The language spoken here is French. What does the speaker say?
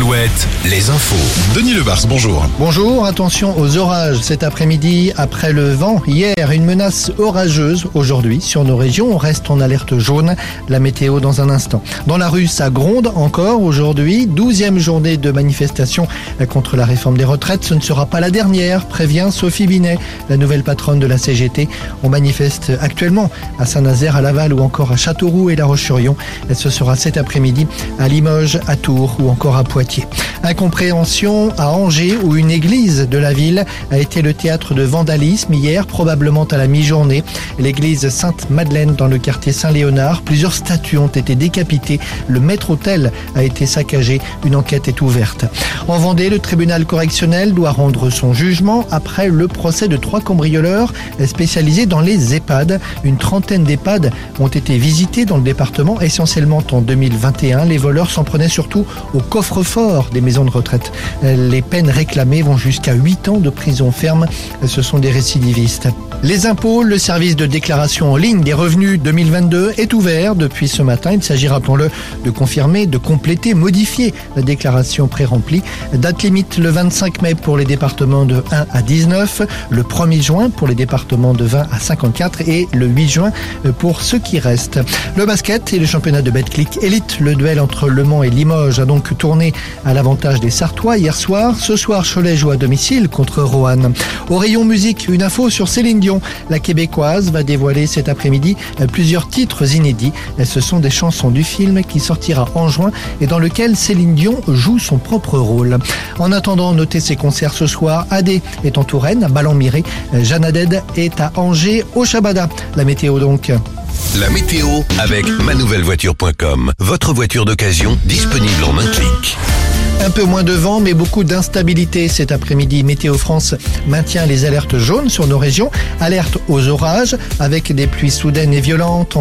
7, les infos. Denis Lebars, bonjour. Bonjour, attention aux orages cet après-midi. Après le vent, hier, une menace orageuse. Aujourd'hui, sur nos régions, on reste en alerte jaune. La météo dans un instant. Dans la rue, ça gronde encore aujourd'hui. Douzième journée de manifestation contre la réforme des retraites. Ce ne sera pas la dernière, prévient Sophie Binet, la nouvelle patronne de la CGT. On manifeste actuellement à Saint-Nazaire, à Laval ou encore à Châteauroux et La Roche-sur-Yon. Ce sera cet après-midi à Limoges, à Tours ou encore à Poitiers. Incompréhension à Angers où une église de la ville a été le théâtre de vandalisme hier, probablement à la mi-journée. L'église Sainte-Madeleine dans le quartier Saint-Léonard. Plusieurs statues ont été décapitées. Le maître-autel a été saccagé. Une enquête est ouverte. En Vendée, le tribunal correctionnel doit rendre son jugement après le procès de trois cambrioleurs spécialisés dans les EHPAD. Une trentaine d'EHPAD ont été visités dans le département, essentiellement en 2021. Les voleurs s'en prenaient surtout au coffre-fort des maisons de retraite. Les peines réclamées vont jusqu'à 8 ans de prison ferme. Ce sont des récidivistes. Les impôts, le service de déclaration en ligne des revenus 2022 est ouvert depuis ce matin. Il s'agit, rappelons-le, de confirmer, de compléter, modifier la déclaration pré-remplie. Date limite le 25 mai pour les départements de 1 à 19, le 1er juin pour les départements de 20 à 54 et le 8 juin pour ceux qui restent. Le basket et le championnat de Betclic Elite, le duel entre Le Mans et Limoges a donc tourné à l'avantage des Sartois hier soir. Ce soir, Cholet joue à domicile contre Roanne. Au rayon musique, une info sur Céline Dion. La québécoise va dévoiler cet après-midi plusieurs titres inédits. Ce sont des chansons du film qui sortira en juin et dans lequel Céline Dion joue son propre rôle. En attendant, notez ses concerts ce soir. Adé est en Touraine, à Ballon-Miré. Jeanne Aded est à Angers, au Chabada. La météo donc. La météo avec manouvellevoiture.com. Votre voiture d'occasion disponible en un clic. Un peu moins de vent, mais beaucoup d'instabilité cet après-midi. Météo France maintient les alertes jaunes sur nos régions. Alerte aux orages avec des pluies soudaines et violentes